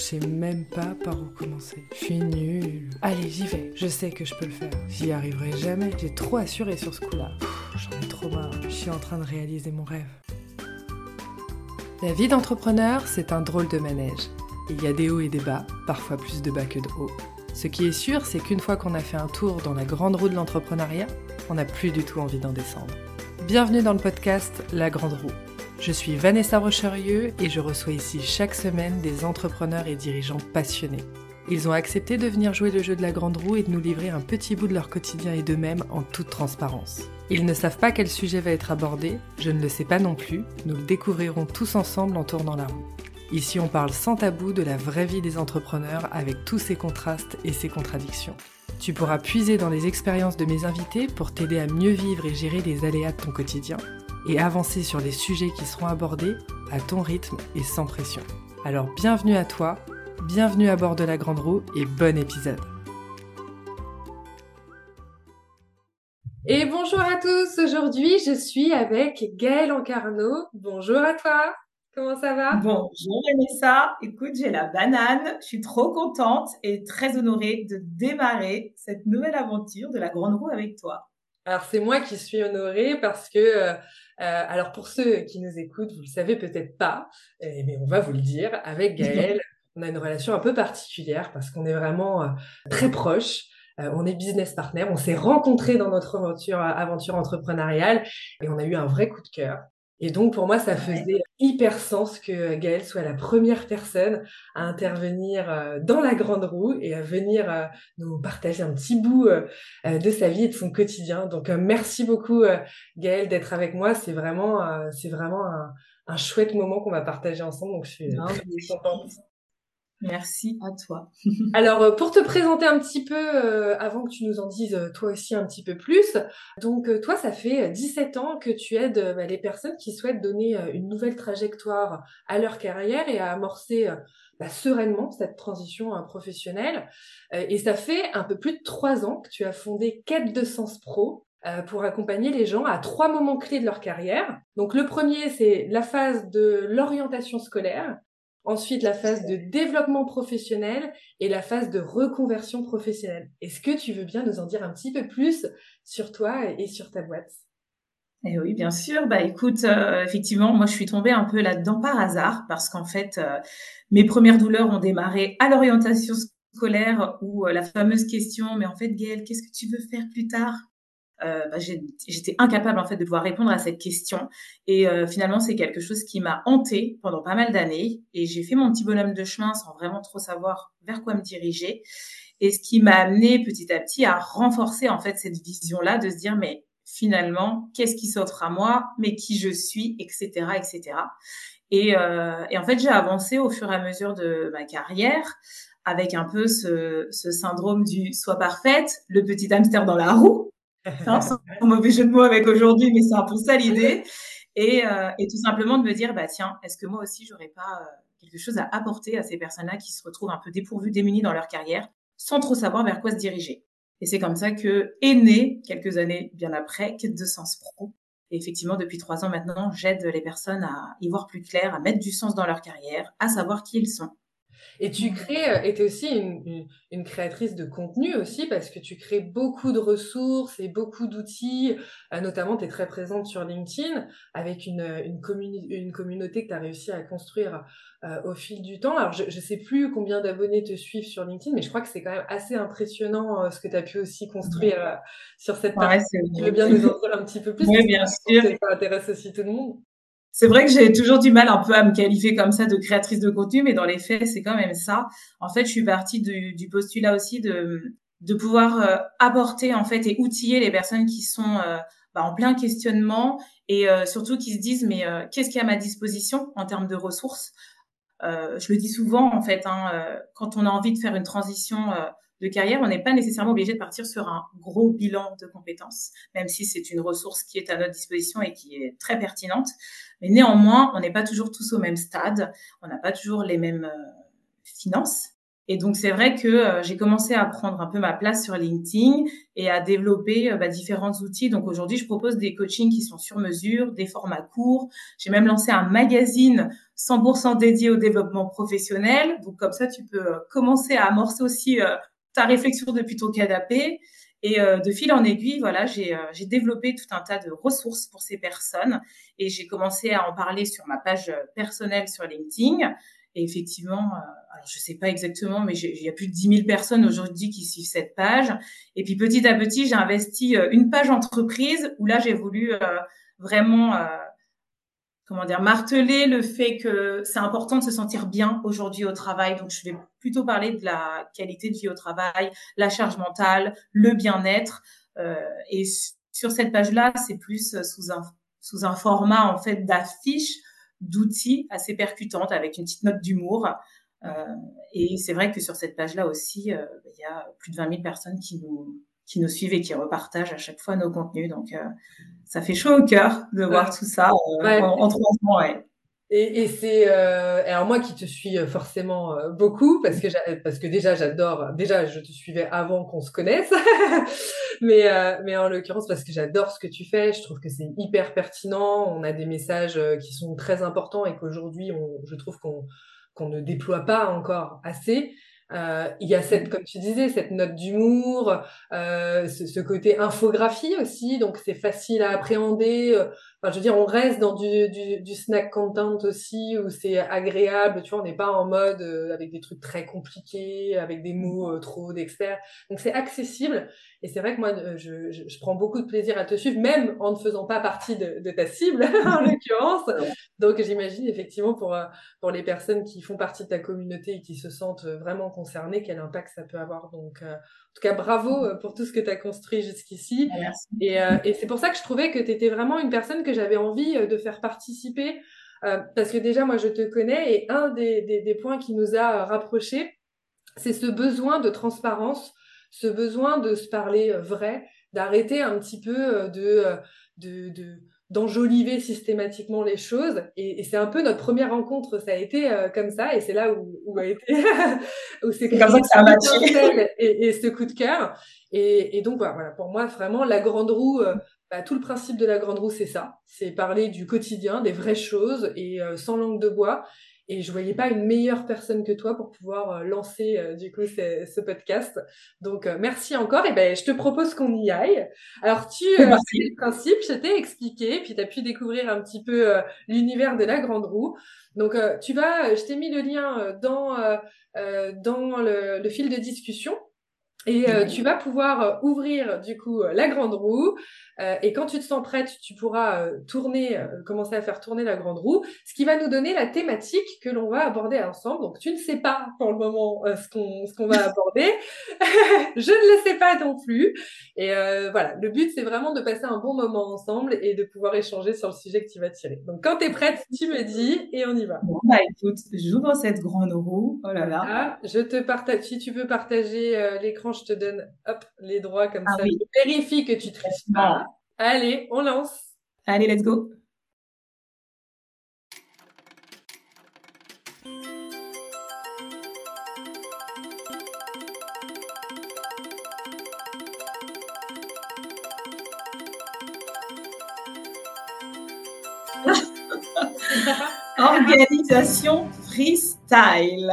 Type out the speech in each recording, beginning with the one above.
Je sais même pas par où commencer. Je suis nulle. Allez, j'y vais. Je sais que je peux le faire. J'y arriverai jamais. J'ai trop assuré sur ce coup-là. J'en ai trop marre. Je suis en train de réaliser mon rêve. La vie d'entrepreneur, c'est un drôle de manège. Il y a des hauts et des bas, parfois plus de bas que de hauts. Ce qui est sûr, c'est qu'une fois qu'on a fait un tour dans la grande roue de l'entrepreneuriat, on n'a plus du tout envie d'en descendre. Bienvenue dans le podcast La Grande Roue. Je suis Vanessa Rocherieux et je reçois ici chaque semaine des entrepreneurs et dirigeants passionnés. Ils ont accepté de venir jouer le jeu de la grande roue et de nous livrer un petit bout de leur quotidien et d'eux-mêmes en toute transparence. Ils ne savent pas quel sujet va être abordé, je ne le sais pas non plus, nous le découvrirons tous ensemble en tournant la roue. Ici on parle sans tabou de la vraie vie des entrepreneurs avec tous ses contrastes et ses contradictions. Tu pourras puiser dans les expériences de mes invités pour t'aider à mieux vivre et gérer les aléas de ton quotidien et avancer sur les sujets qui seront abordés à ton rythme et sans pression. Alors bienvenue à toi, bienvenue à bord de la Grande Roue et bon épisode. Et bonjour à tous, aujourd'hui je suis avec Gaëlle Encarno. Bonjour à toi, comment ça va? Bonjour Vanessa, écoute j'ai la banane, je suis trop contente et très honorée de démarrer cette nouvelle aventure de la Grande Roue avec toi. Alors c'est moi qui suis honorée parce que, euh, euh, alors pour ceux qui nous écoutent, vous le savez peut-être pas, mais on va vous le dire, avec Gaëlle, on a une relation un peu particulière parce qu'on est vraiment euh, très proches. on est business partner, on s'est rencontrés dans notre aventure, aventure entrepreneuriale et on a eu un vrai coup de cœur. Et donc, pour moi, ça faisait hyper sens que Gaëlle soit la première personne à intervenir euh, dans la grande roue et à venir euh, nous partager un petit bout euh, de sa vie et de son quotidien. Donc, merci beaucoup, Gaëlle, d'être avec moi. C'est vraiment, c'est vraiment un, un, chouette moment qu'on va partager ensemble. Donc, je suis très contente. Merci à toi. Alors, euh, pour te présenter un petit peu, euh, avant que tu nous en dises euh, toi aussi un petit peu plus, donc toi, ça fait 17 ans que tu aides bah, les personnes qui souhaitent donner une nouvelle trajectoire à leur carrière et à amorcer bah, sereinement cette transition professionnelle. et ça fait un peu plus de trois ans que tu as fondé Quête de Sens Pro, pour accompagner les gens à trois moments clés de leur carrière. Donc le premier, c'est la phase de l'orientation scolaire. Ensuite, la phase de développement professionnel et la phase de reconversion professionnelle. Est-ce que tu veux bien nous en dire un petit peu plus sur toi et sur ta boîte? Eh oui, bien sûr. Bah écoute, euh, effectivement, moi je suis tombée un peu là-dedans par hasard parce qu'en fait, euh, mes premières douleurs ont démarré à l'orientation scolaire où euh, la fameuse question, mais en fait, Gaëlle, qu'est-ce que tu veux faire plus tard? Euh, bah, j'étais incapable en fait de pouvoir répondre à cette question. Et euh, finalement, c'est quelque chose qui m'a hantée pendant pas mal d'années. Et j'ai fait mon petit bonhomme de chemin sans vraiment trop savoir vers quoi me diriger. Et ce qui m'a amené petit à petit à renforcer en fait cette vision-là, de se dire mais finalement, qu'est-ce qui s'offre à moi, mais qui je suis, etc., etc. Et, euh, et en fait, j'ai avancé au fur et à mesure de ma carrière avec un peu ce, ce syndrome du soit parfaite, le petit hamster dans la roue, c'est un mauvais jeu de mots avec aujourd'hui, mais c'est un peu ça l'idée. Et, euh, et, tout simplement de me dire, bah tiens, est-ce que moi aussi, j'aurais pas euh, quelque chose à apporter à ces personnes-là qui se retrouvent un peu dépourvues, démunies dans leur carrière, sans trop savoir vers quoi se diriger? Et c'est comme ça que est né, quelques années bien après, Quête de Sens Pro. Et effectivement, depuis trois ans maintenant, j'aide les personnes à y voir plus clair, à mettre du sens dans leur carrière, à savoir qui ils sont. Et tu crées, euh, et tu es aussi une, une, créatrice de contenu aussi, parce que tu crées beaucoup de ressources et beaucoup d'outils. Euh, notamment, tu es très présente sur LinkedIn avec une, une, une communauté que tu as réussi à construire euh, au fil du temps. Alors, je ne sais plus combien d'abonnés te suivent sur LinkedIn, mais je crois que c'est quand même assez impressionnant ce que tu as pu aussi construire sur cette partie. Tu veux bien nous en dire un petit peu plus Oui, bien sûr. Ça intéresse aussi tout le monde. C'est vrai que j'ai toujours du mal un peu à me qualifier comme ça de créatrice de contenu, mais dans les faits, c'est quand même ça. En fait, je suis partie du, postulat aussi de, de pouvoir euh, apporter en fait et outiller les personnes qui sont euh, bah, en plein questionnement et euh, surtout qui se disent mais qu'est-ce qu'il y a à ma disposition en termes de ressources? Je le dis souvent en fait, hein, quand on a envie de faire une transition de carrière, on n'est pas nécessairement obligé de partir sur un gros bilan de compétences, même si c'est une ressource qui est à notre disposition et qui est très pertinente. Mais néanmoins, on n'est pas toujours tous au même stade, on n'a pas toujours les mêmes euh, finances. Et donc c'est vrai que euh, j'ai commencé à prendre un peu ma place sur LinkedIn et à développer euh, bah, différents outils. Donc aujourd'hui, je propose des coachings qui sont sur mesure, des formats courts. J'ai même lancé un magazine 100% dédié au développement professionnel. Donc comme ça, tu peux commencer à amorcer aussi ta réflexion depuis ton canapé. Et de fil en aiguille, voilà, j'ai développé tout un tas de ressources pour ces personnes et j'ai commencé à en parler sur ma page personnelle sur LinkedIn. Et effectivement, euh, alors je sais pas exactement, mais il y a plus de 10 000 personnes aujourd'hui qui suivent cette page. Et puis petit à petit, j'ai investi euh, une page entreprise où là, j'ai voulu euh, vraiment, comment dire, marteler le fait que c'est important de se sentir bien aujourd'hui au travail. Donc, je vais plutôt parler de la qualité de vie au travail, la charge mentale, le bien-être. et sur cette page-là, c'est plus sous un sous un format en fait d'affiche d'outils assez percutantes avec une petite note d'humour. Euh, et c'est vrai que sur cette page-là aussi, euh, il y a plus de 20 000 personnes qui nous, qui nous suivent et qui repartagent à chaque fois nos contenus. Donc, euh, ça fait chaud au cœur de voir tout ça en, trois mois. Ouais. Et, et c'est alors moi qui te suis forcément beaucoup parce que parce que déjà j'adore déjà je te suivais avant qu'on se connaisse mais mais en l'occurrence parce que j'adore ce que tu fais je trouve que c'est hyper pertinent on a des messages qui sont très importants et qu'aujourd'hui on je trouve qu'on qu'on ne déploie pas encore assez euh, il y a cette, comme tu disais, cette note d'humour, euh, ce, ce, côté infographie aussi, donc c'est facile à appréhender. Enfin, je veux dire, on reste dans du, du, du snack content aussi, où c'est agréable, tu vois, on n'est pas en mode euh, avec des trucs très compliqués, avec des mots euh, trop d'experts. Donc c'est accessible. Et c'est vrai que moi, euh, je, je, je, prends beaucoup de plaisir à te suivre, même en ne faisant pas partie de, de ta cible, en l'occurrence. Donc j'imagine effectivement pour, pour les personnes qui font partie de ta communauté et qui se sentent vraiment concernées, quel impact ça peut avoir. Donc en tout cas, bravo euh, pour tout ce que tu as construit jusqu'ici. Et, euh, et c'est pour ça que je trouvais que tu étais vraiment une personne que j'avais envie euh, de faire participer. parce que déjà, moi, je te connais et un des, des, des points qui nous a rapprochés, c'est ce besoin de transparence, ce besoin de se parler vrai, d'arrêter un petit peu de, de, de d'enjoliver systématiquement les choses. Et, et c'est un peu notre première rencontre, ça a été euh, comme ça, et c'est là où, où a été, où c'est comme ça que ça a matché. Et, et, ce coup de cœur. Et, et donc voilà, pour moi vraiment la grande roue. Euh, bah, tout le principe de la grande roue, c'est ça. C'est parler du quotidien, des vraies choses et euh, sans langue de bois. Et je voyais pas une meilleure personne que toi pour pouvoir euh, lancer euh, du coup ce, ce, podcast. Donc euh, merci encore. Et ben je te propose qu'on y aille. Alors tu le principe, je t'ai expliqué, puis tu as pu découvrir un petit peu l'univers de la grande roue. Donc tu vas, je t'ai mis le lien dans dans le, le fil de discussion. Et tu vas pouvoir ouvrir du coup la grande roue, euh, et quand tu te sens prête, tu pourras euh, tourner, euh, commencer à faire tourner la grande roue, ce qui va nous donner la thématique que l'on va aborder ensemble. Donc tu ne sais pas pour le moment ce qu'on ce qu'on va aborder, je ne le sais pas non plus. Et voilà, le but c'est vraiment de passer un bon moment ensemble et de pouvoir échanger sur le sujet que tu vas tirer. Donc quand tu es prête, tu me dis et on y va. Bon, bah écoute, j'ouvre cette grande roue. Oh là là. Ah, je te partage. Si tu veux partager l'écran, je te donne hop les droits comme ah ça. Oui. Vérifie que tu triches pas. Allez, on lance. Allez, let's go. Organisation freestyle.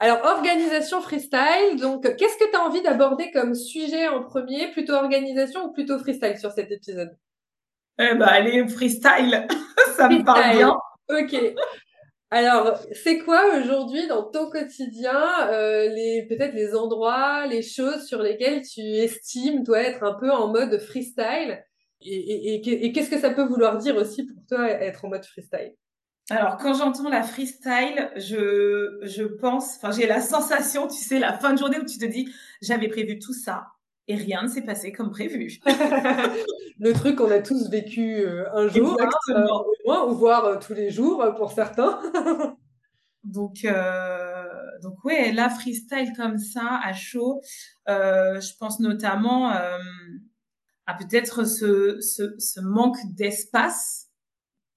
Alors, organisation freestyle, donc qu'est-ce que tu as envie d'aborder comme sujet en premier? Plutôt organisation ou plutôt freestyle sur cet épisode? Eh ben, allez, freestyle, ça me parle bien. Ok. Alors, c'est quoi aujourd'hui dans ton quotidien euh, les peut-être les endroits, les choses sur lesquelles tu estimes toi être un peu en mode freestyle? Et, et, et, et qu'est-ce que ça peut vouloir dire aussi pour toi être en mode freestyle? Alors, quand j'entends la freestyle, je, je pense, enfin, j'ai la sensation, tu sais, la fin de journée où tu te dis, j'avais prévu tout ça et rien ne s'est passé comme prévu. le truc qu'on a tous vécu euh, un jour, hein, euh, au moins, ou voire euh, tous les jours pour certains. donc, euh, donc ouais, la freestyle comme ça, à chaud, je pense notamment à peut-être ce, ce, ce manque d'espace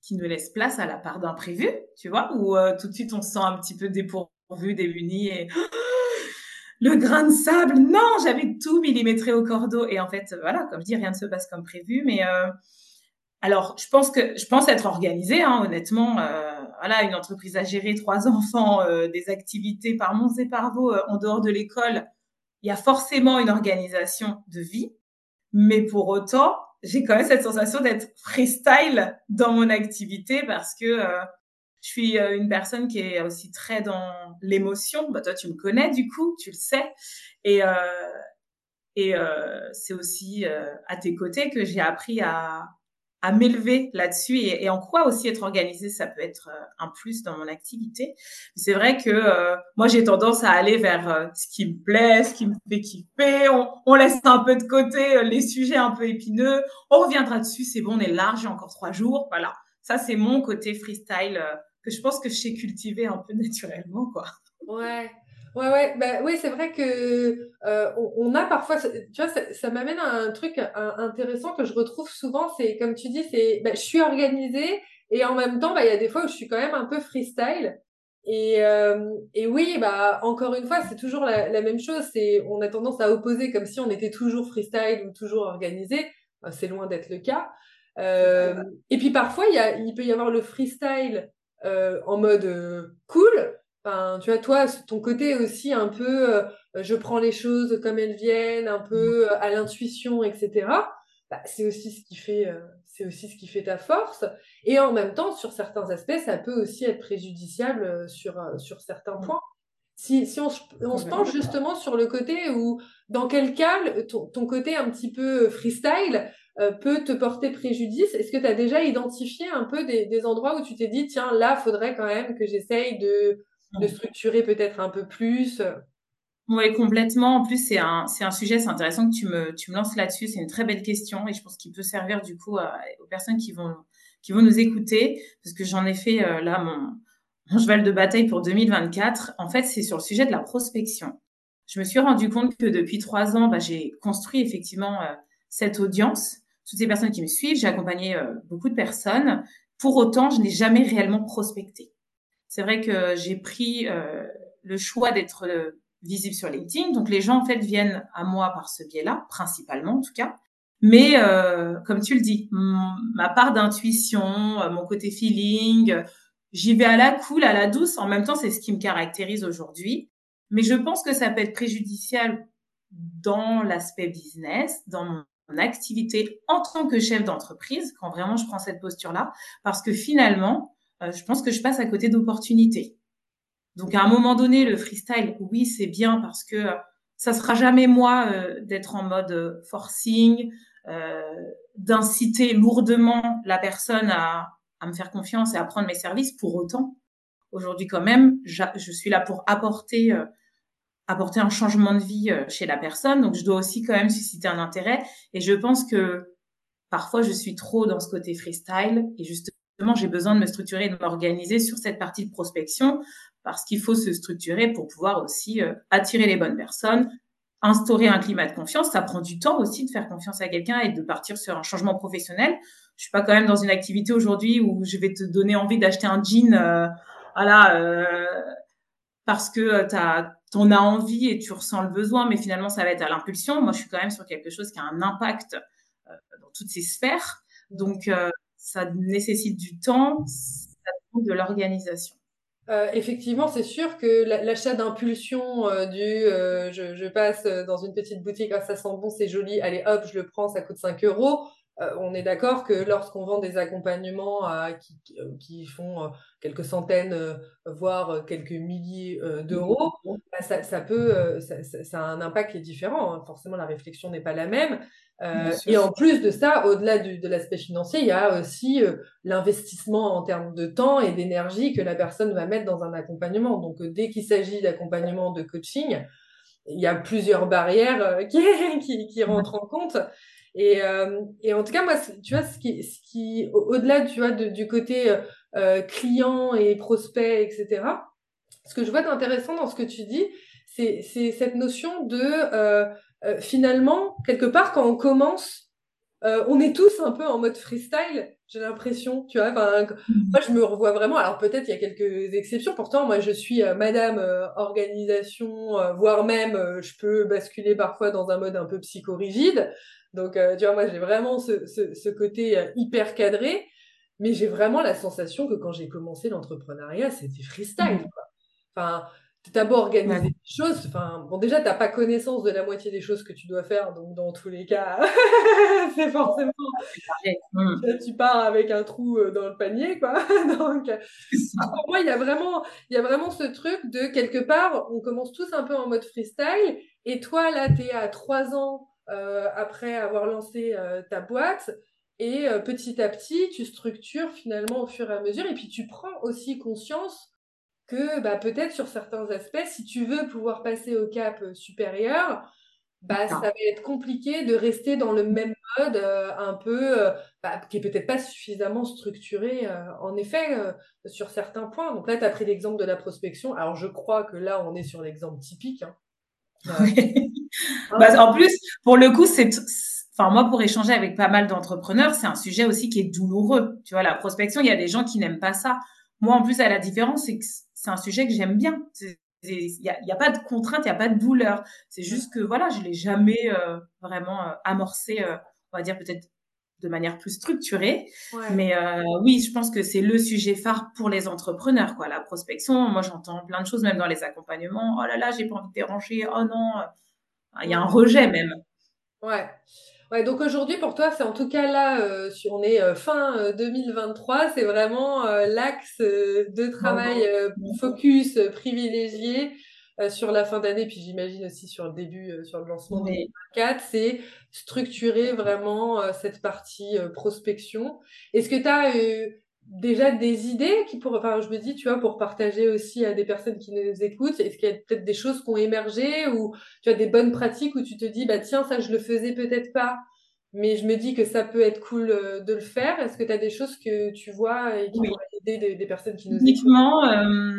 qui nous laisse place à la part d'imprévu, tu vois, où euh, tout de suite on se sent un petit peu dépourvu, démuni et le grain de sable. Non, j'avais tout millimétré au cordeau. Et en fait, voilà, comme je dis, rien ne se passe comme prévu. Mais euh, alors, je pense que je pense être organisée, hein, honnêtement. Euh, voilà, une entreprise à gérer, trois enfants, des activités par monts et par vaux en dehors de l'école. Il y a forcément une organisation de vie. Mais pour autant, j'ai quand même cette sensation d'être freestyle dans mon activité parce que je suis euh, une personne qui est aussi très dans l'émotion. Bah, toi, tu me connais, du coup, tu le sais. Et, euh, et euh, c'est aussi euh, à tes côtés que j'ai appris à, à m'élever là-dessus et, en quoi aussi être organisé, ça peut être euh, un plus dans mon activité. C'est vrai que euh, moi, j'ai tendance à aller vers ce qui me plaît, ce qui me fait kiffer. On, on laisse un peu de côté les sujets un peu épineux. On reviendra dessus, c'est bon, on est large, j'ai encore trois jours. Voilà. Ça, c'est mon côté freestyle que je pense que je sais cultiver un peu naturellement, quoi. Ouais. Ouais, ouais, bah, oui, c'est vrai que euh, on, a parfois, tu vois, ça, ça m'amène à un truc intéressant que je retrouve souvent, c'est comme tu dis, c'est, bah, je suis organisée et en même temps, bah, il y a des fois où je suis quand même un peu freestyle. Et, euh, et oui, bah encore une fois, c'est toujours la, la même chose. C'est, on a tendance à opposer comme si on était toujours freestyle ou toujours organisé. Bah, c'est loin d'être le cas. Euh, et puis parfois, il, y a, il peut y avoir le freestyle euh, en mode euh, cool. Enfin, tu vois, toi, ton côté aussi un peu, euh, je prends les choses comme elles viennent, un peu à l'intuition, etc. Bah, c'est aussi ce qui fait, c'est aussi ce qui fait ta force. Et en même temps, sur certains aspects, ça peut aussi être préjudiciable sur sur certains points. Si, si on, on se penche justement sur le côté où, dans quel cas, ton, ton côté un petit peu freestyle, euh, peut te porter préjudice? Est-ce que tu as déjà identifié un peu des, des endroits où tu t'es dit, tiens, là, faudrait quand même que j'essaye de, de structurer peut-être un peu plus oui, complètement. En plus, c'est un, c'est un sujet, c'est intéressant que tu me, tu me lances là-dessus. C'est une très belle question et je pense qu'il peut servir du coup aux personnes qui vont, qui vont nous écouter parce que j'en ai fait euh, là mon, mon cheval de bataille pour 2024. En fait, c'est sur le sujet de la prospection. Je me suis rendu compte que depuis trois ans, bah, j'ai construit effectivement euh, cette audience toutes ces personnes qui me suivent, j'ai accompagné euh, beaucoup de personnes. Pour autant, je n'ai jamais réellement prospecté. C'est vrai que j'ai pris euh, le choix d'être euh, visible sur LinkedIn. Donc les gens en fait viennent à moi par ce biais-là, principalement en tout cas. Mais comme tu le dis, ma part d'intuition, mon côté feeling, j'y vais à la cool, à la douce. En même temps, c'est ce qui me caractérise aujourd'hui. Mais je pense que ça peut être préjudiciable dans l'aspect business, dans mon activité en tant que chef d'entreprise, quand vraiment je prends cette posture-là, parce que finalement, euh, je pense que je passe à côté d'opportunités. Donc à un moment donné, le freestyle, oui, c'est bien parce que euh, ça sera jamais moi euh, d'être en mode forcing, d'inciter lourdement la personne à, me faire confiance et à prendre mes services. Pour autant, aujourd'hui quand même, je suis là pour apporter apporter un changement de vie euh, chez la personne. Donc, je dois aussi quand même susciter un intérêt. Et je pense que parfois, je suis trop dans ce côté freestyle. Et justement, j'ai besoin de me structurer, de m'organiser sur cette partie de prospection parce qu'il faut se structurer pour pouvoir aussi euh, attirer les bonnes personnes, instaurer un climat de confiance. Ça prend du temps aussi de faire confiance à quelqu'un et de partir sur un changement professionnel. Je suis pas quand même dans une activité aujourd'hui où je vais te donner envie d'acheter un jean, euh, voilà, euh, parce que tu as on a envie et tu ressens le besoin, mais finalement, ça va être à l'impulsion. Moi, je suis quand même sur quelque chose qui a un impact euh, dans toutes ces sphères. Donc, euh, ça nécessite du temps, ça demande de l'organisation. Euh, effectivement, c'est sûr que l'achat d'impulsion du je, je, passe dans une petite boutique, ah, ça sent bon, c'est joli, allez hop, je le prends, ça coûte 5 euros. Euh, on est d'accord que lorsqu'on vend des accompagnements à, qui, qui, font euh, quelques centaines, euh, voire quelques milliers d'euros, bah, ça, ça, peut, ça, ça, a un impact qui est différent. Hein. Forcément, la réflexion n'est pas la même. et en plus de ça, au-delà de l'aspect financier, il y a aussi l'investissement en termes de temps et d'énergie que la personne va mettre dans un accompagnement. Donc, dès qu'il s'agit d'accompagnement de coaching, il y a plusieurs barrières qui, qui, qui rentrent en compte. Et, euh, et en tout cas, moi, tu vois, ce qui, ce qui au-delà, tu vois, du côté euh, euh, client et prospect, etc., ce que je vois d'intéressant dans ce que tu dis, c'est, cette notion de, euh, finalement, quelque part, quand on commence, on est tous un peu en mode freestyle. J'ai l'impression, tu vois. Enfin, Mhm. moi, je me revois vraiment. Alors peut-être il y a quelques exceptions. Pourtant, moi, je suis euh, Madame euh, organisation, euh, voire même, je peux basculer parfois dans un mode un peu psychorigide. Donc, tu vois, moi, j'ai vraiment ce, ce, ce côté hyper cadré. Mais j'ai vraiment la sensation que quand j'ai commencé l'entrepreneuriat, c'était freestyle, Mhm. quoi. Enfin, t'as beau organiser Ouais. des choses. Enfin, bon, déjà, t'as pas connaissance de la moitié des choses que tu dois faire. Donc, dans tous les cas, c'est forcément Mhm. Là, tu pars avec un trou euh, dans le panier, quoi. Donc, euh, pour moi, il y a vraiment, il y a vraiment ce truc de quelque part, on commence tous un peu en mode freestyle. Et toi, là, tu es à trois ans euh, après avoir lancé euh, ta boîte. Et euh, petit à petit, tu structures finalement au fur et à mesure. Et puis, tu prends aussi conscience que bah, peut-être sur certains aspects, si tu veux pouvoir passer au cap euh, supérieur, bah, ça va être compliqué de rester dans le même mode euh, un peu, euh, bah, qui est peut-être pas suffisamment structuré, euh, en effet, sur certains points. Donc là, tu as pris l'exemple de la prospection. Alors, je crois que là, on est sur l'exemple typique. Hein, Bah, en plus, pour le coup, c'est, enfin, moi, pour échanger avec pas mal d'entrepreneurs, c'est un sujet aussi qui est douloureux. Tu vois, la prospection, il y a des gens qui n'aiment pas ça. Moi, en plus, à la différence, c'est que c'est un sujet que j'aime bien. Il y a, pas de contrainte, il y a pas de douleur. C'est juste que, voilà, je l'ai jamais euh, vraiment euh, amorcé, euh, on va dire peut-être de manière plus structurée. ouais. Mais oui, je pense que c'est le sujet phare pour les entrepreneurs, quoi. La prospection, moi, j'entends plein de choses, même dans les accompagnements. Oh là là, j'ai pas envie de déranger. Oh non, il y a un rejet même. Ouais. Ouais, donc aujourd'hui pour toi, c'est en tout cas là, euh, si on est euh, fin euh, 2023, c'est vraiment euh, l'axe euh, de travail euh, focus euh, privilégié euh, sur la fin d'année, puis j'imagine aussi sur le début, euh, sur le lancement Mais 2024, c'est structurer vraiment euh, cette partie euh, prospection. Est-ce que tu as déjà des idées qui pour, enfin, je me dis, tu vois, pour partager aussi à des personnes qui nous écoutent, est-ce qu'il y a peut-être des choses qui ont émergé ou tu as des bonnes pratiques où tu te dis, bah tiens, ça je le faisais peut-être pas, mais je me dis que ça peut être cool euh, de le faire. Est-ce que tu as des choses que tu vois et qui Oui. pourraient aider des, des personnes qui nous écoutent? uniquement euh,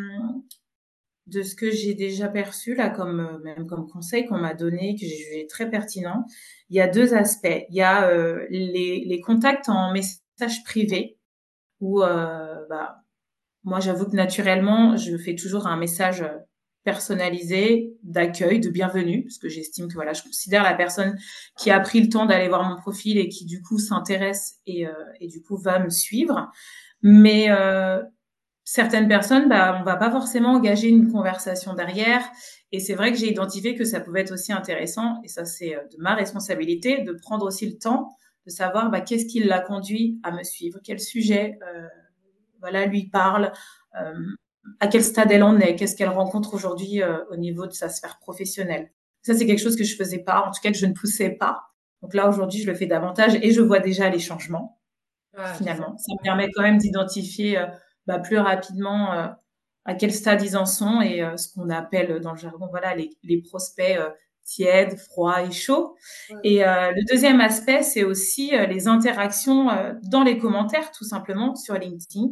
de ce que j'ai déjà perçu là, comme euh, même comme conseil qu'on m'a donné, que j'ai jugé très pertinent, il y a deux aspects. Il y a euh, les, les contacts en message privé où euh, bah, moi j'avoue que naturellement je fais toujours un message personnalisé d'accueil, de bienvenue, parce que j'estime que voilà, je considère la personne qui a pris le temps d'aller voir mon profil et qui du coup s'intéresse et, euh, du coup va me suivre. Mais euh, certaines personnes, bah, on va pas forcément engager une conversation derrière. Et c'est vrai que j'ai identifié que ça pouvait être aussi intéressant, et ça c'est de ma responsabilité, de prendre aussi le temps de savoir bah, qu'est-ce qui l'a conduit à me suivre, quel sujet euh, voilà, lui parle, euh, à quel stade elle en est, qu'est-ce qu'elle rencontre aujourd'hui euh, au niveau de sa sphère professionnelle. Ça, c'est quelque chose que je faisais pas, en tout cas que je ne poussais pas. Donc là, aujourd'hui, je le fais davantage et je vois déjà les changements, finalement. Ça me permet quand même d'identifier euh, bah, plus rapidement euh, à quel stade ils en sont et euh, ce qu'on appelle dans le jargon, voilà, les, les prospects tièdes, froids et. Ouais. Et euh, le deuxième aspect, c'est aussi euh, les interactions euh, dans les commentaires, tout simplement, sur LinkedIn.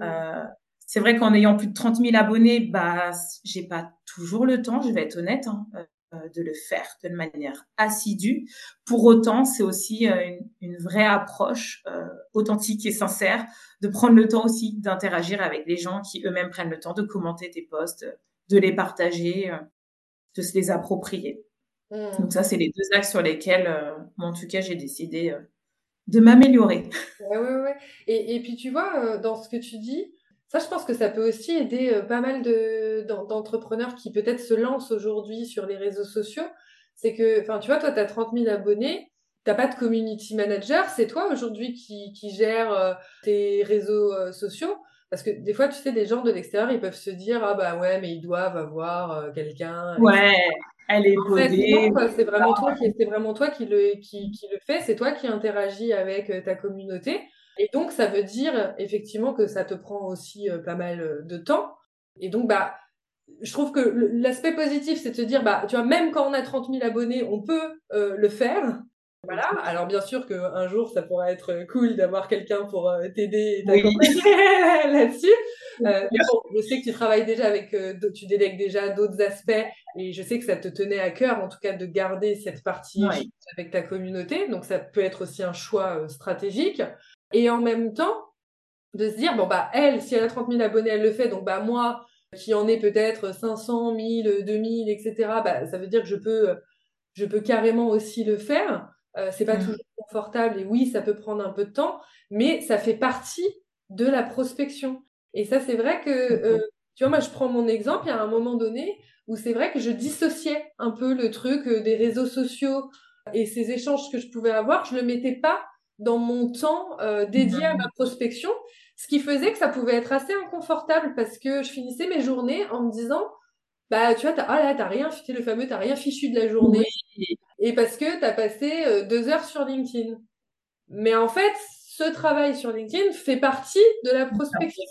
Euh, c'est vrai qu'en ayant plus de 30 000 abonnés, bah, j'ai pas toujours le temps, je vais être honnête, hein, euh, de le faire de manière assidue. Pour autant, c'est aussi euh, une, une, vraie approche euh, authentique et sincère de prendre le temps aussi d'interagir avec les gens qui eux-mêmes prennent le temps de commenter tes posts, de les partager, euh, de se les approprier. Mmh. Donc ça, c'est les deux axes sur lesquels, euh, en tout cas, j'ai décidé euh, de m'améliorer. Ouais, ouais, ouais. Et, et puis, tu vois, euh, dans ce que tu dis, ça, je pense que ça peut aussi aider pas mal de, d'entrepreneurs qui peut-être se lancent aujourd'hui sur les réseaux sociaux. C'est que, enfin, tu vois, toi, tu as 30 000 abonnés, t'as pas de community manager, c'est toi aujourd'hui qui, qui gère tes réseaux sociaux. Parce que des fois, tu sais, des gens de l'extérieur, ils peuvent se dire, ah bah ouais, mais ils doivent avoir euh, quelqu'un. Ouais, elle est en fait, non, c'est vraiment toi qui, c'est vraiment toi qui le, qui, qui le fait, c'est toi qui interagis avec euh, ta communauté. Et donc, ça veut dire effectivement que ça te prend aussi euh, pas mal de temps. Et donc, bah, je trouve que l'aspect positif, c'est de se dire, bah, tu vois, même quand on a 30 000 abonnés, on peut euh, le faire. Voilà. Alors, bien sûr qu'un jour, ça pourrait être cool d'avoir quelqu'un pour euh, t'aider et t'accompagner oui. là-dessus. Euh, mais bon, je sais que tu travailles déjà avec, euh, tu délègues déjà d'autres aspects et je sais que ça te tenait à cœur, en tout cas, de garder cette partie oui. avec ta communauté. Donc, ça peut être aussi un choix euh, stratégique. Et en même temps, de se dire, bon, bah, elle, si elle a 30 000 abonnés, elle le fait, donc, bah, moi, qui en ai peut-être 500, 1000, 2000, etc., bah, ça veut dire que je peux, je peux carrément aussi le faire. Euh, c'est pas mmh. toujours confortable et oui, ça peut prendre un peu de temps, mais ça fait partie de la prospection. Et ça, c'est vrai que, euh, tu vois, moi, je prends mon exemple, il y a un moment donné où c'est vrai que je dissociais un peu le truc euh, des réseaux sociaux et ces échanges que je pouvais avoir, je le mettais pas dans mon temps dédié à ma prospection, ce qui faisait que ça pouvait être assez inconfortable parce que je finissais mes journées en me disant, bah, tu vois, t'as, ah là, t'as rien, fichu le fameux, t'as rien fichu de la journée. Et parce que t'as passé euh, deux heures sur LinkedIn. Mais en fait, ce travail sur LinkedIn fait partie de la prospection.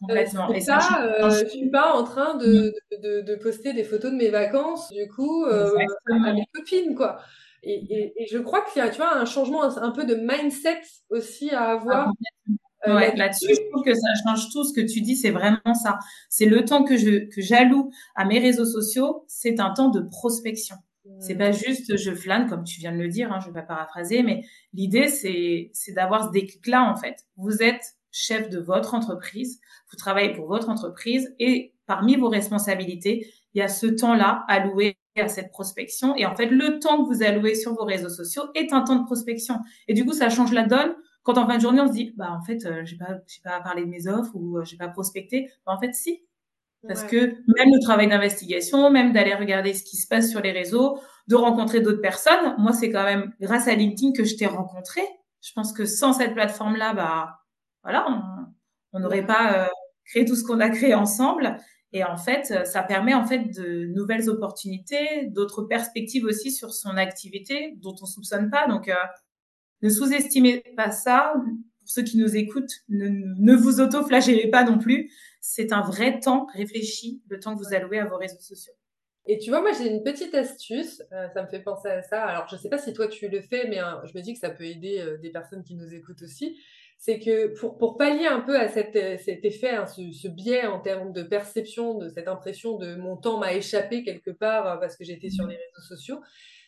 Complètement. Euh, et ça, euh, je suis pas en train de, de, de, poster des photos de mes vacances, du coup, euh, à mes copines, quoi. Et, et, je crois qu'il y a, tu vois, un changement un, peu de mindset aussi à avoir. Ah, euh, là-dessus, je trouve que ça change tout. Ce que tu dis, c'est vraiment ça. C'est le temps que je que j'alloue à mes réseaux sociaux, c'est un temps de prospection. C'est pas juste je flâne comme tu viens de le dire. Hein, je vais pas paraphraser, mais l'idée c'est c'est d'avoir ce déclic-là en fait. Vous êtes chef de votre entreprise, vous travaillez pour votre entreprise et parmi vos responsabilités, il y a ce temps-là alloué à cette prospection. Et en fait, le temps que vous allouez sur vos réseaux sociaux est un temps de prospection. Et du coup, ça change la donne quand en fin de journée, on se dit, bah, en fait, euh, j'ai pas, j'ai pas parlé de mes offres ou euh, j'ai pas prospecté. Bah, en fait, si. Parce que même le travail d'investigation, même d'aller regarder ce qui se passe sur les réseaux, de rencontrer d'autres personnes, moi, c'est quand même grâce à LinkedIn que je t'ai rencontré. Je pense que sans cette plateforme-là, bah, voilà, on n'aurait pas euh, créé tout ce qu'on a créé ensemble. Et en fait, ça permet en fait de nouvelles opportunités, d'autres perspectives aussi sur son activité dont on soupçonne pas. Donc, euh, ne sous-estimez pas ça. Pour ceux qui nous écoutent, ne, vous auto-flagellez pas non plus. C'est un vrai temps réfléchi, le temps que vous allouez à vos réseaux sociaux. Et tu vois, moi j'ai une petite astuce, euh, ça me fait penser à ça. Alors je sais pas si toi tu le fais, mais hein, je me dis que ça peut aider euh, des personnes qui nous écoutent aussi. C'est que pour, pour pallier un peu à cet, euh, cet effet, hein, ce, ce, biais en termes de perception, de cette impression de mon temps m'a échappé quelque part parce que j'étais sur mmh. les réseaux sociaux,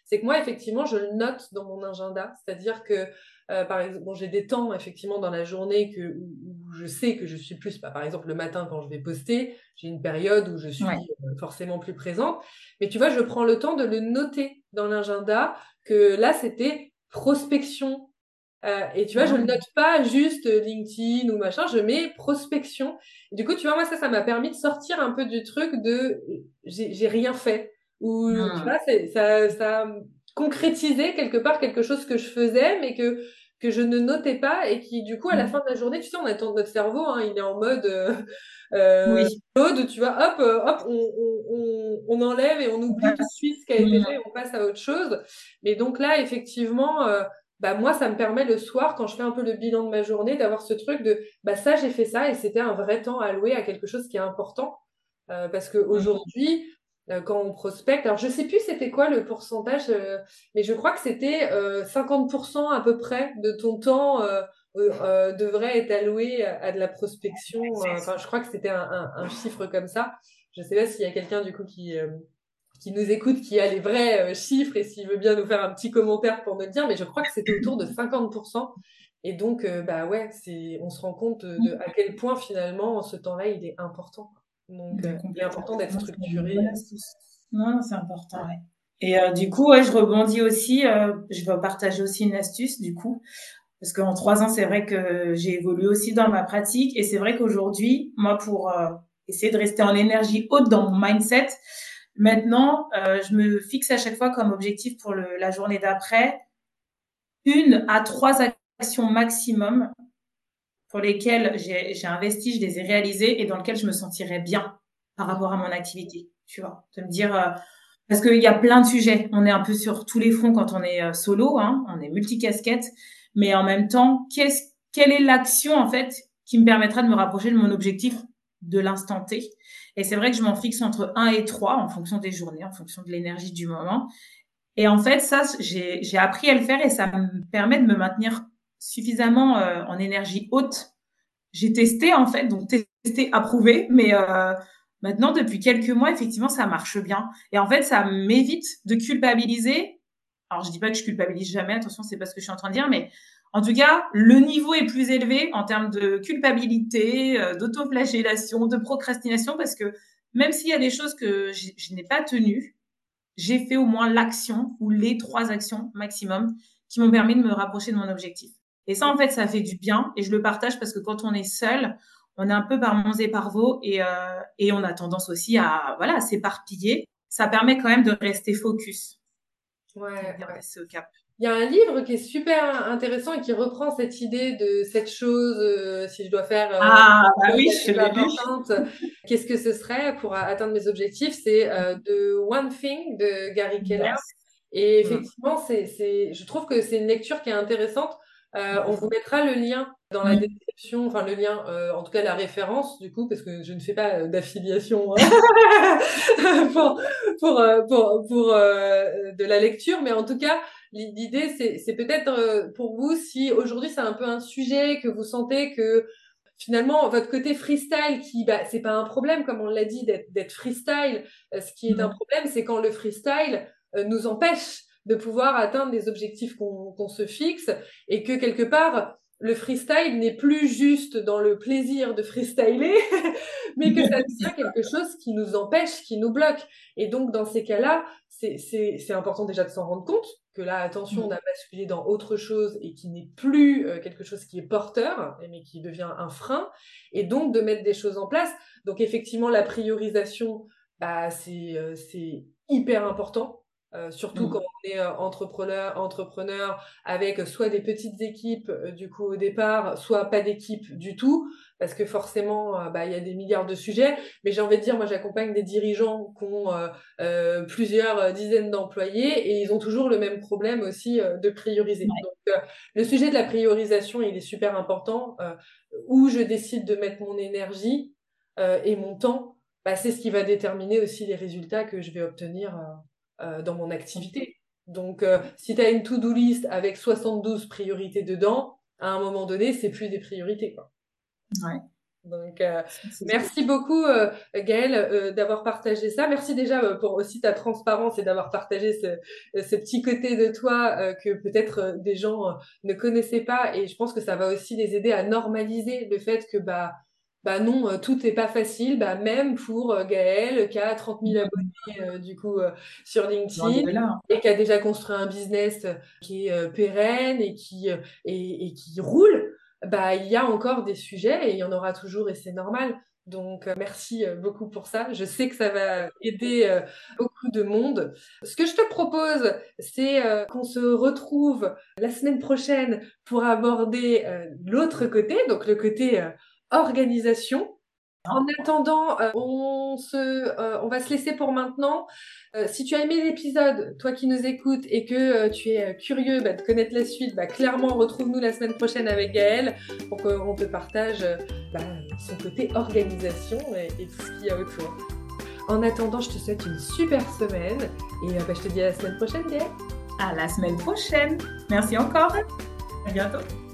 c'est que moi, effectivement, je le note dans mon agenda. C'est-à-dire que, euh, par exemple, bon, j'ai des temps, effectivement, dans la journée que, où, je sais que je suis plus, bah, par exemple, le matin, quand je vais poster, j'ai une période où je suis euh, forcément plus présente. Mais tu vois, je prends le temps de le noter dans l'agenda que là, c'était prospection. Euh, et tu vois, je ne note pas juste LinkedIn ou machin, je mets prospection. du coup, tu vois, moi, ça, ça m'a permis de sortir un peu du truc de j'ai rien fait où tu hmm. vois, ça, ça concrétisait quelque part quelque chose que je faisais, mais que que je ne notais pas et qui du coup à la hmm. fin de la journée, tu sais, on attend notre cerveau, hein, il est en mode euh, euh oui. tu vois, hop, euh, hop, on, on, on, enlève et on oublie tout de suite ce qui a été hmm. fait, on passe à autre chose. Mais donc là, effectivement, euh, bah moi, ça me permet le soir, quand je fais un peu le bilan de ma journée, d'avoir ce truc de, bah ça, j'ai fait ça et c'était un vrai temps alloué à quelque chose qui est important. parce que aujourd'hui, euh, quand on prospecte. Alors, je sais plus c'était quoi le pourcentage, euh, mais je crois que c'était 50% euh, à peu près de ton temps devrait être alloué à, de la prospection. Enfin, je crois que c'était un, un, chiffre comme ça. Je sais pas s'il y a quelqu'un du coup qui qui nous écoute, qui a les vrais chiffres et s'il veut bien nous faire un petit commentaire pour me le dire, mais je crois que c'était autour de 50%. Et donc, bah ouais, c'est, on se rend compte de, à quel point finalement ce temps-là il est important. Donc, euh, il est important d'être structuré. Non, c'est important, ouais. Et euh, du coup, ouais, je rebondis aussi, euh, je vais partager aussi une astuce, du coup, parce qu'en trois ans, c'est vrai que j'ai évolué aussi dans ma pratique, et c'est vrai qu'aujourd'hui, moi, pour essayer de rester en énergie haute dans mon mindset, maintenant, je me fixe à chaque fois comme objectif pour le, la journée d'après une à trois actions maximum pour lesquels j'ai investi, je les ai réalisés et dans lesquels je me sentirais bien par rapport à mon activité. Tu vois, de me dire euh, parce qu'il y a plein de sujets. On est un peu sur tous les fronts quand on est euh, solo, hein, on est multicasquette, mais en même temps, quelle est l'action en fait qui me permettra de me rapprocher de mon objectif de l'instant T? Et c'est vrai que je m'en fixe entre 1 et 3 en fonction des journées, en fonction de l'énergie du moment. Et en fait, ça, j'ai appris à le faire et ça me permet de me maintenir suffisamment euh, en énergie haute. J'ai testé en fait, donc testé, approuvé, mais euh, maintenant depuis quelques mois, effectivement, ça marche bien. Et en fait, ça m'évite de culpabiliser. Alors, je dis pas que je culpabilise jamais, attention, c'est pas ce que je suis en train de dire, mais En tout cas, le niveau est plus élevé en termes de culpabilité, euh, d'autoflagellation, de procrastination, parce que même s'il y a des choses que je n'ai pas tenues, j'ai fait au moins l'action ou les trois actions maximum qui m'ont permis de me rapprocher de mon objectif. Et ça, en fait, ça fait du bien et je le partage parce que quand on est seul, on est un peu par mons et par vaux et, euh, et on a tendance aussi à voilà s'éparpiller. Ça permet quand même de rester focus. Ouais, ouais. au cap. Il y a un livre qui est super intéressant et qui reprend cette idée de cette chose, euh, si je dois faire euh, ah, bah oui, je qu'est-ce que ce serait pour atteindre mes objectifs? C'est euh, The One Thing de Gary Keller. Et mm. effectivement, c'est, c'est, je trouve que c'est une lecture qui est intéressante. Euh, on vous mettra le lien dans la description, enfin le lien, euh, en tout cas la référence du coup, parce que je ne fais pas euh, d'affiliation hein, pour, pour, pour, pour de la lecture, mais en tout cas, l'idée c'est, peut-être pour vous, si aujourd'hui c'est un peu un sujet que vous sentez que finalement votre côté freestyle qui bah c'est pas un problème comme on l'a dit d'être freestyle ce qui est un problème c'est quand le freestyle nous empêche de pouvoir atteindre les objectifs qu'on se fixe et que quelque part, le freestyle n'est plus juste dans le plaisir de freestyler, mais que ça devient quelque chose qui nous empêche, qui nous bloque. Et donc, dans ces cas-là, c'est important déjà de s'en rendre compte que là, attention, on a basculé dans autre chose et qui n'est plus euh, quelque chose qui est porteur, mais qui devient un frein. Et donc, de mettre des choses en place. Donc, effectivement, la priorisation, bah, c'est euh, hyper important euh, surtout mmh. quand est euh, entrepreneur, entrepreneur avec soit des petites équipes euh, du coup au départ, soit pas d'équipe du tout, parce que forcément bah, il y a des milliards de sujets. Mais j'ai envie de dire, moi j'accompagne des dirigeants qui ont plusieurs dizaines d'employés et ils ont toujours le même problème aussi de prioriser. Donc le sujet de la priorisation il est super important. où je décide de mettre mon énergie et mon temps, bah, c'est ce qui va déterminer aussi les résultats que je vais obtenir euh, dans mon activité. Donc, euh, si tu as une to-do list avec 72 priorités dedans, à un moment donné, c'est plus des priorités. Quoi. Ouais. Donc, euh, merci beaucoup, euh, Gaëlle, d'avoir partagé ça. Merci déjà pour aussi ta transparence et d'avoir partagé ce, ce, petit côté de toi que peut-être des gens ne connaissaient pas. Et je pense que ça va aussi les aider à normaliser le fait que bah bah non, euh, tout n'est pas facile, bah même pour euh, Gaëlle qui a 30 000 abonnés euh, du coup sur LinkedIn et qui a déjà construit un business qui est pérenne et qui et, qui roule, bah il y a encore des sujets et il y en aura toujours et c'est normal. Donc merci beaucoup pour ça. Je sais que ça va aider beaucoup de monde. Ce que je te propose, c'est qu'on se retrouve la semaine prochaine pour aborder l'autre côté, donc le côté organisation. En attendant, euh, on, se, euh, on va se laisser pour maintenant. Euh, si tu as aimé l'épisode, toi qui nous écoutes et que tu es curieux bah, de connaître la suite, bah, clairement retrouve-nous la semaine prochaine avec Gaëlle pour qu'on te partage bah, son côté organisation et, et tout ce qu'il y a autour. En attendant, je te souhaite une super semaine et je te dis à la semaine prochaine, Gaëlle. À la semaine prochaine. Merci encore. À bientôt.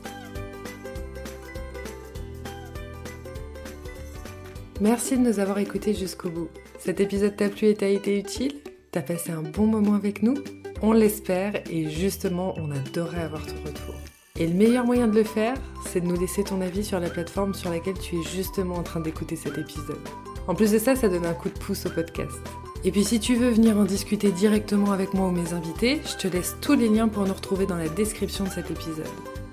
Merci de nous avoir écoutés jusqu'au bout. Cet épisode t'a plu et t'a été utile? T'as passé un bon moment avec nous? On l'espère et justement, on adorerait avoir ton retour. Et le meilleur moyen de le faire, c'est de nous laisser ton avis sur la plateforme sur laquelle tu es justement en train d'écouter cet épisode. En plus de ça, ça donne un coup de pouce au podcast. Et puis si tu veux venir en discuter directement avec moi ou mes invités, je te laisse tous les liens pour nous retrouver dans la description de cet épisode.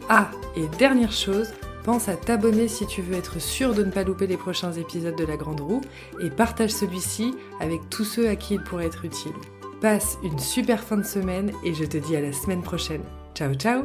Ah, et dernière chose, Pense à t'abonner si tu veux être sûr de ne pas louper les prochains épisodes de La Grande Roue et partage celui-ci avec tous ceux à qui il pourrait être utile. Passe une super fin de semaine et je te dis à la semaine prochaine. Ciao ciao